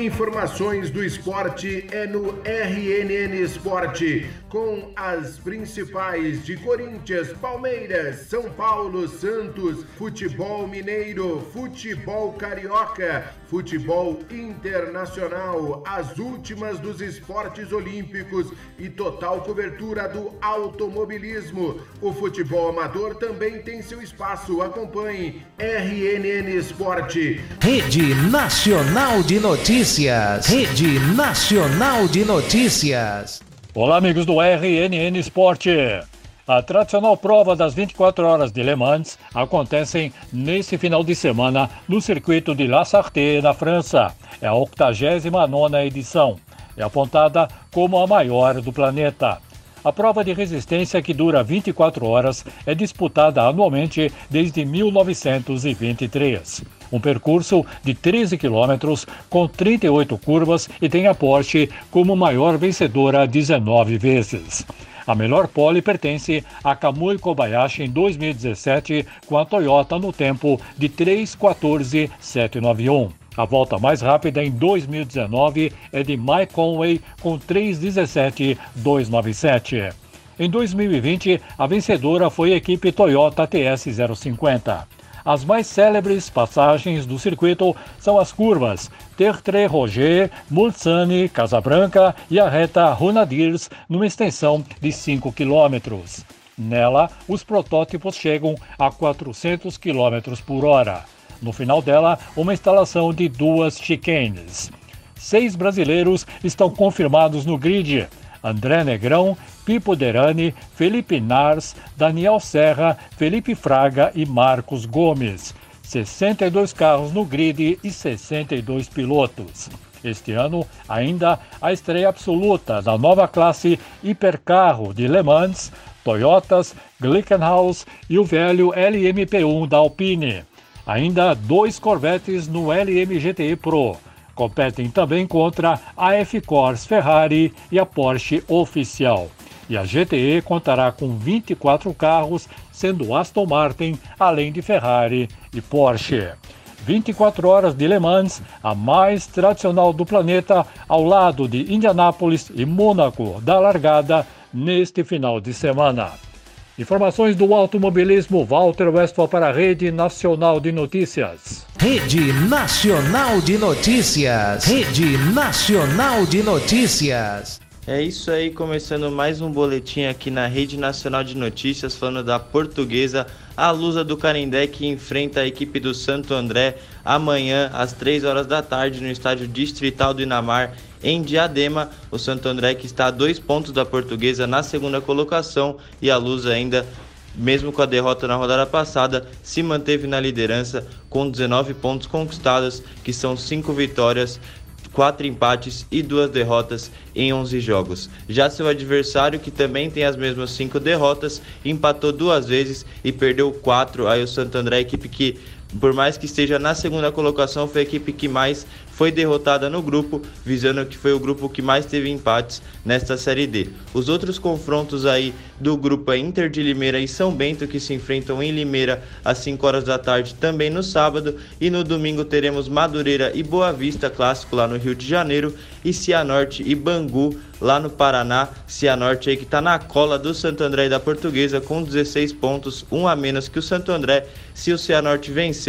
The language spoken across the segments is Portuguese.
Informações do esporte é no RNN Esporte, com as principais de Corinthians, Palmeiras, São Paulo, Santos, futebol mineiro, futebol carioca, futebol internacional, as últimas dos esportes olímpicos e total cobertura do automobilismo. O futebol amador também tem seu espaço. Acompanhe RNN Esporte. Rede Nacional de Notícias. Rede Nacional de Notícias. Olá, amigos do RNN Esporte. A tradicional prova das 24 horas de Le Mans acontece nesse final de semana no circuito de La Sarthe, na França. É a 89 edição. É apontada como a maior do planeta. A prova de resistência, que dura 24 horas, é disputada anualmente desde 1923. Um percurso de 13 quilômetros, com 38 curvas e tem a Porsche como maior vencedora 19 vezes. A melhor pole pertence a Kamui Kobayashi em 2017 com a Toyota no tempo de 3:14.791. A volta mais rápida em 2019 é de Mike Conway com 3:17.297. Em 2020, a vencedora foi a equipe Toyota TS050. As mais célebres passagens do circuito são as curvas Tertre Roger, Mulsanne, Casabranca e a reta Runadirs, numa extensão de 5 quilômetros. Nela, os protótipos chegam a 400 km por hora. No final dela, uma instalação de duas chicanes. Seis brasileiros estão confirmados no grid. André Negrão, Pipo Derani, Felipe Nars, Daniel Serra, Felipe Fraga e Marcos Gomes. 62 carros no grid e 62 pilotos. Este ano, ainda a estreia absoluta da nova classe hipercarro de Le Mans, Toyotas, Glickenhaus e o velho LMP1 da Alpine. Ainda dois Corvettes no LMGT Pro. Competem também contra a F-Corse Ferrari e a Porsche Oficial. E a GTE contará com 24 carros, sendo Aston Martin, além de Ferrari e Porsche. 24 horas de Le Mans, a mais tradicional do planeta, ao lado de Indianápolis e Mônaco da largada neste final de semana. Informações do automobilismo, Walter Westphal para a Rede Nacional de Notícias. Rede Nacional de Notícias. Rede Nacional de Notícias. É isso aí, começando mais um boletim aqui na Rede Nacional de Notícias, falando da portuguesa, a Lusa do Canindé, que enfrenta a equipe do Santo André amanhã, às 3 horas da tarde, no estádio Distrital do Inamar, em Diadema. O Santo André, que está a dois pontos da portuguesa na segunda colocação, e a Lusa ainda mesmo com a derrota na rodada passada, se manteve na liderança com 19 pontos conquistados, que são 5 vitórias quatro empates e duas derrotas em 11 jogos. Já seu adversário, que também tem as mesmas cinco derrotas, empatou duas vezes e perdeu quatro. Aí o Santo André, equipe que, por mais que esteja na segunda colocação, foi a equipe que mais foi derrotada no grupo, visando que foi o grupo que mais teve empates nesta Série D. Os outros confrontos aí do grupo é Inter de Limeira e São Bento, que se enfrentam em Limeira às 5 horas da tarde, também no sábado. E no domingo teremos Madureira e Boa Vista, clássico lá no Rio de Janeiro, e Cianorte e Bangu, lá no Paraná. Cianorte aí que está na cola do Santo André e da Portuguesa com 16 pontos, um a menos que o Santo André. Se o Cianorte vencer,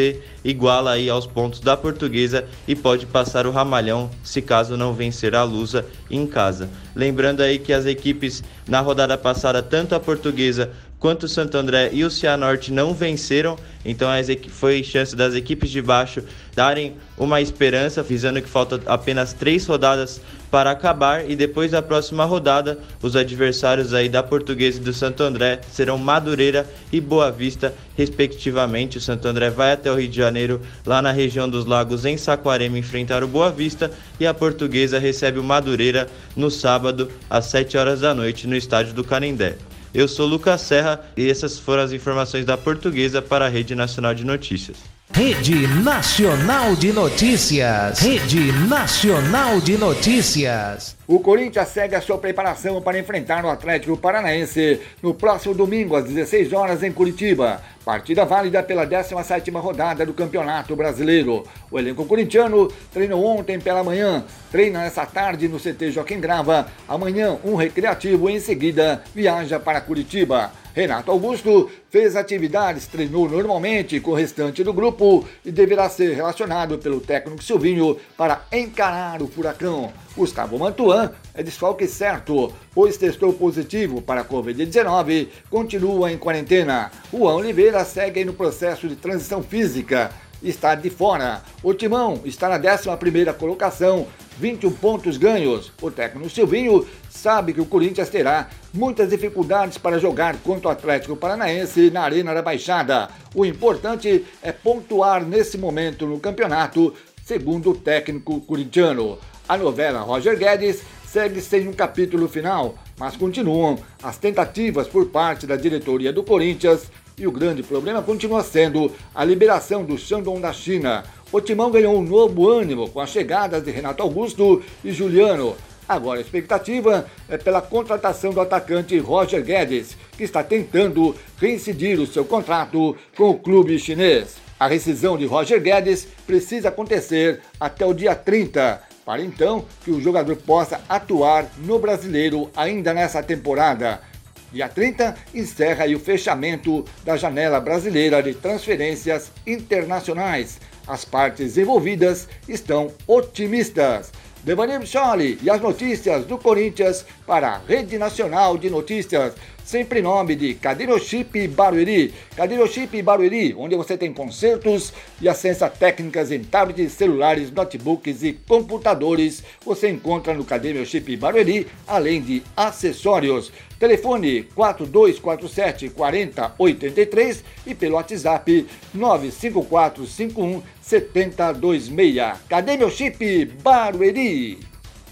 iguala aí aos pontos da Portuguesa e pode passar o Ramalhão se caso não vencer a Lusa em casa. Lembrando aí que as equipes na rodada passada, tanto a Portuguesa quanto o Santo André e o Cianorte não venceram, então foi chance das equipes de baixo darem uma esperança, visando que falta apenas três rodadas para acabar e depois da próxima rodada, os adversários aí da Portuguesa e do Santo André serão Madureira e Boa Vista, respectivamente. O Santo André vai até o Rio de Janeiro, lá na região dos lagos, em Saquarema, enfrentar o Boa Vista e a Portuguesa recebe o Madureira no sábado, às 7 horas da noite, no estádio do Canindé. Eu sou Lucas Serra e essas foram as informações da Portuguesa para a Rede Nacional de Notícias. Rede Nacional de Notícias. Rede Nacional de Notícias. O Corinthians segue a sua preparação para enfrentar o Atlético Paranaense no próximo domingo às 16 horas em Curitiba. Partida válida pela 17ª rodada do Campeonato Brasileiro. O elenco corintiano treinou ontem pela manhã, treina nessa tarde no CT Joaquim Grava. Amanhã um recreativo e em seguida viaja para Curitiba. Renato Augusto fez atividades, treinou normalmente com o restante do grupo e deverá ser relacionado pelo técnico Silvinho para encarar o furacão. Gustavo Mantuan é desfalque certo, pois testou positivo para a Covid-19, continua em quarentena. Juan Oliveira segue no processo de transição física está de fora. O Timão está na 11ª colocação, 21 pontos ganhos. O técnico Silvinho sabe que o Corinthians terá muitas dificuldades para jogar contra o Atlético Paranaense na Arena da Baixada. O importante é pontuar nesse momento no campeonato, segundo o técnico corintiano. A novela Roger Guedes segue sem um capítulo final, mas continuam as tentativas por parte da diretoria do Corinthians e o grande problema continua sendo a liberação do Shandong da China. O Timão ganhou um novo ânimo com as chegadas de Renato Augusto e Juliano. Agora a expectativa é pela contratação do atacante Roger Guedes, que está tentando reincidir o seu contrato com o clube chinês. A rescisão de Roger Guedes precisa acontecer até o dia 30, para então que o jogador possa atuar no brasileiro ainda nessa temporada. Dia 30 encerra o fechamento da janela brasileira de transferências internacionais. As partes envolvidas estão otimistas. Devanir Chole e as notícias do Corinthians para a Rede Nacional de Notícias sempre em nome de Chip Barueri. Chip Barueri, onde você tem concertos e acesso técnicas em tablets, celulares, notebooks e computadores. Você encontra no Chip Barueri, além de acessórios. Telefone 4247 4083 e pelo WhatsApp 95451 7026. Cadê meu chip Barueri?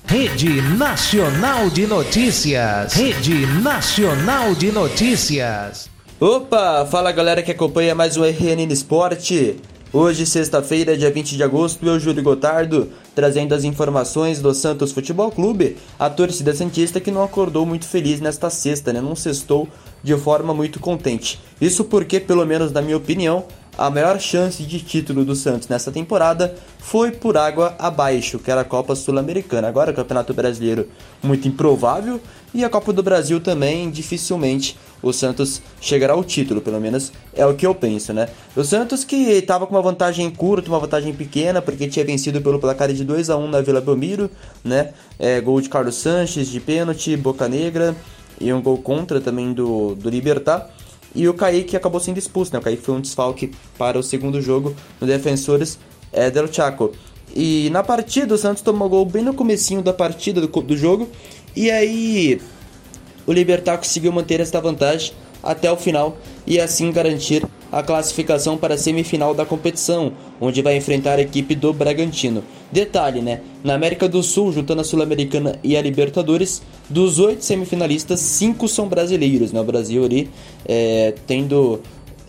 Rede Nacional de Notícias. Rede Nacional de Notícias. Opa, fala galera que acompanha mais um RNN Esporte. Hoje, sexta-feira, dia 20 de agosto, eu, Júlio Gotardo, trazendo as informações do Santos Futebol Clube, a torcida santista que não acordou muito feliz nesta sexta, né? Não sextou de forma muito contente. Isso porque, pelo menos na minha opinião, a maior chance de título do Santos nessa temporada foi por água abaixo, que era a Copa Sul-Americana. Agora o Campeonato Brasileiro muito improvável e a Copa do Brasil também dificilmente o Santos chegará ao título, pelo menos é o que eu penso, né? O Santos que estava com uma vantagem curta, uma vantagem pequena, porque tinha vencido pelo placar de 2 a 1 na Vila Belmiro, né? É, gol de Carlos Sanches de pênalti, Boca Negra e um gol contra também do, do Libertar. E o Kaique acabou sendo expulso, né? O Kaique foi um desfalque para o segundo jogo no Defensores é, del Chaco. E na partida o Santos tomou gol bem no comecinho da partida do, do jogo. E aí o Libertar conseguiu manter esta vantagem até o final e assim garantir a classificação para a semifinal da competição, onde vai enfrentar a equipe do Bragantino. Detalhe, né? Na América do Sul, juntando a Sul-Americana e a Libertadores, dos oito semifinalistas, cinco são brasileiros, né? O Brasil ali é, tendo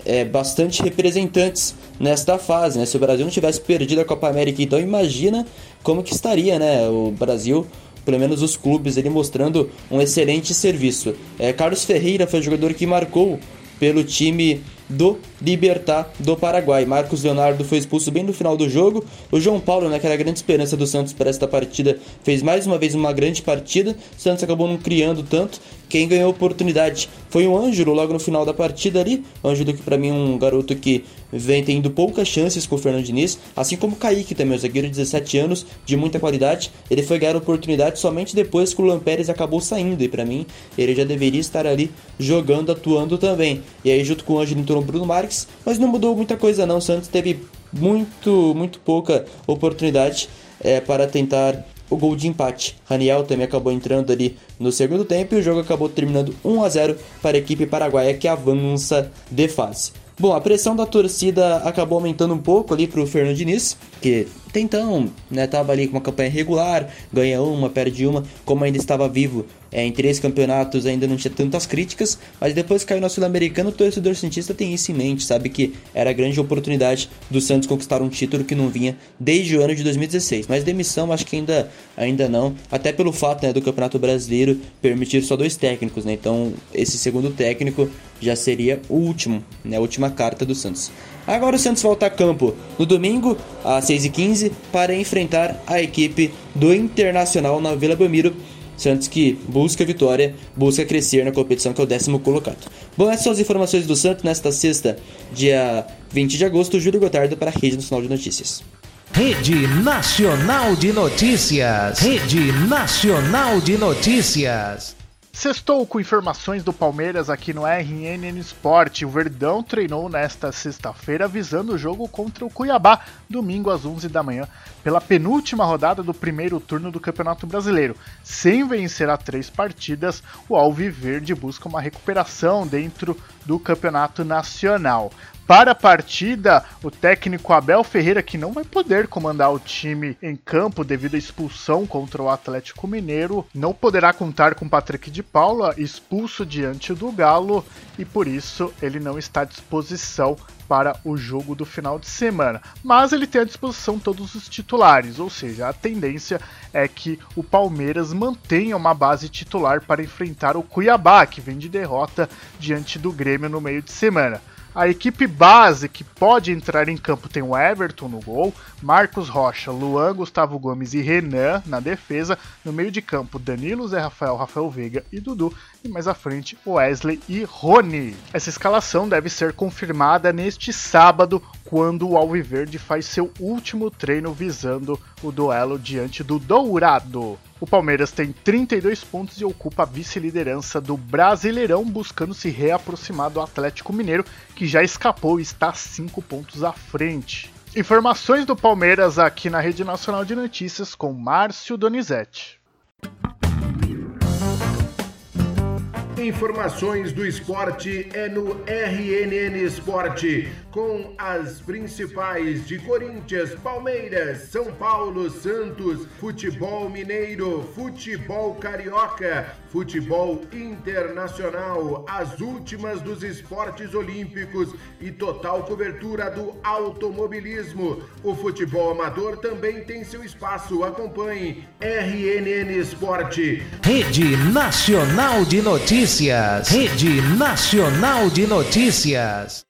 é, bastante representantes nesta fase, né? Se o Brasil não tivesse perdido a Copa América, então imagina como que estaria, né? O Brasil pelo menos os clubes, ele mostrando um excelente serviço. É, Carlos Ferreira foi o jogador que marcou pelo time do Libertar do Paraguai. Marcos Leonardo foi expulso bem no final do jogo. O João Paulo, né, que era a grande esperança do Santos para esta partida, fez mais uma vez uma grande partida. O Santos acabou não criando tanto. Quem ganhou a oportunidade foi o Ângelo logo no final da partida ali. O Ângelo que para mim é um garoto que vem tendo poucas chances com o Fernando Diniz, assim como o Kaique também, o zagueiro de 17 anos, de muita qualidade. Ele foi ganhar a oportunidade somente depois que o Lampérez acabou saindo, e para mim ele já deveria estar ali jogando, atuando também. E aí junto com o Ângelo entrou o Bruno Marques, mas não mudou muita coisa não. O Santos teve muito, muito pouca oportunidade é, para tentar o gol de empate. Raniel também acabou entrando ali no segundo tempo e o jogo acabou terminando 1 a 0 para a equipe paraguaia que avança de fase. Bom, a pressão da torcida acabou aumentando um pouco ali para o Fernando Diniz, que tentão, né, tava ali com uma campanha regular, ganha uma, perde uma, como ainda estava vivo é, em três campeonatos ainda não tinha tantas críticas, mas depois que caiu no Sul-Americano, o torcedor Santista tem isso em mente, sabe que era a grande oportunidade do Santos conquistar um título que não vinha desde o ano de 2016. Mas demissão acho que ainda, ainda não, até pelo fato né, do Campeonato Brasileiro permitir só dois técnicos, né? Então esse segundo técnico já seria o último, né, a última carta do Santos. Agora o Santos volta a campo no domingo, às 6h15, para enfrentar a equipe do Internacional na Vila Belmiro Santos que busca vitória, busca crescer na competição, que é o décimo colocado. Bom, essas são as informações do Santos nesta sexta, dia 20 de agosto. Júlio Gotardo para a Rede Nacional de Notícias. Rede Nacional de Notícias. Rede Nacional de Notícias. Sextou com informações do Palmeiras aqui no RNN Sport. O Verdão treinou nesta sexta-feira visando o jogo contra o Cuiabá, domingo às 11 da manhã, pela penúltima rodada do primeiro turno do Campeonato Brasileiro. Sem vencer a três partidas, o Alviverde busca uma recuperação dentro do Campeonato Nacional. Para a partida, o técnico Abel Ferreira, que não vai poder comandar o time em campo devido à expulsão contra o Atlético Mineiro, não poderá contar com Patrick de Paula, expulso diante do Galo, e por isso ele não está à disposição para o jogo do final de semana. Mas ele tem à disposição todos os titulares, ou seja, a tendência é que o Palmeiras mantenha uma base titular para enfrentar o Cuiabá, que vem de derrota diante do Grêmio no meio de semana. A equipe base que pode entrar em campo tem o Everton no gol, Marcos Rocha, Luan, Gustavo Gomes e Renan na defesa. No meio de campo, Danilo, Zé Rafael, Rafael Veiga e Dudu. E mais à frente, Wesley e Rony. Essa escalação deve ser confirmada neste sábado, quando o Alviverde faz seu último treino visando o duelo diante do Dourado. O Palmeiras tem 32 pontos e ocupa a vice-liderança do Brasileirão, buscando se reaproximar do Atlético Mineiro, que já escapou e está 5 pontos à frente. Informações do Palmeiras aqui na Rede Nacional de Notícias com Márcio Donizete. Informações do esporte é no RNN Esporte, com as principais de Corinthians, Palmeiras, São Paulo, Santos, futebol mineiro, futebol carioca, futebol internacional, as últimas dos esportes olímpicos e total cobertura do automobilismo. O futebol amador também tem seu espaço. Acompanhe RNN Esporte. Rede Nacional de Notícias. Rede Nacional de Notícias.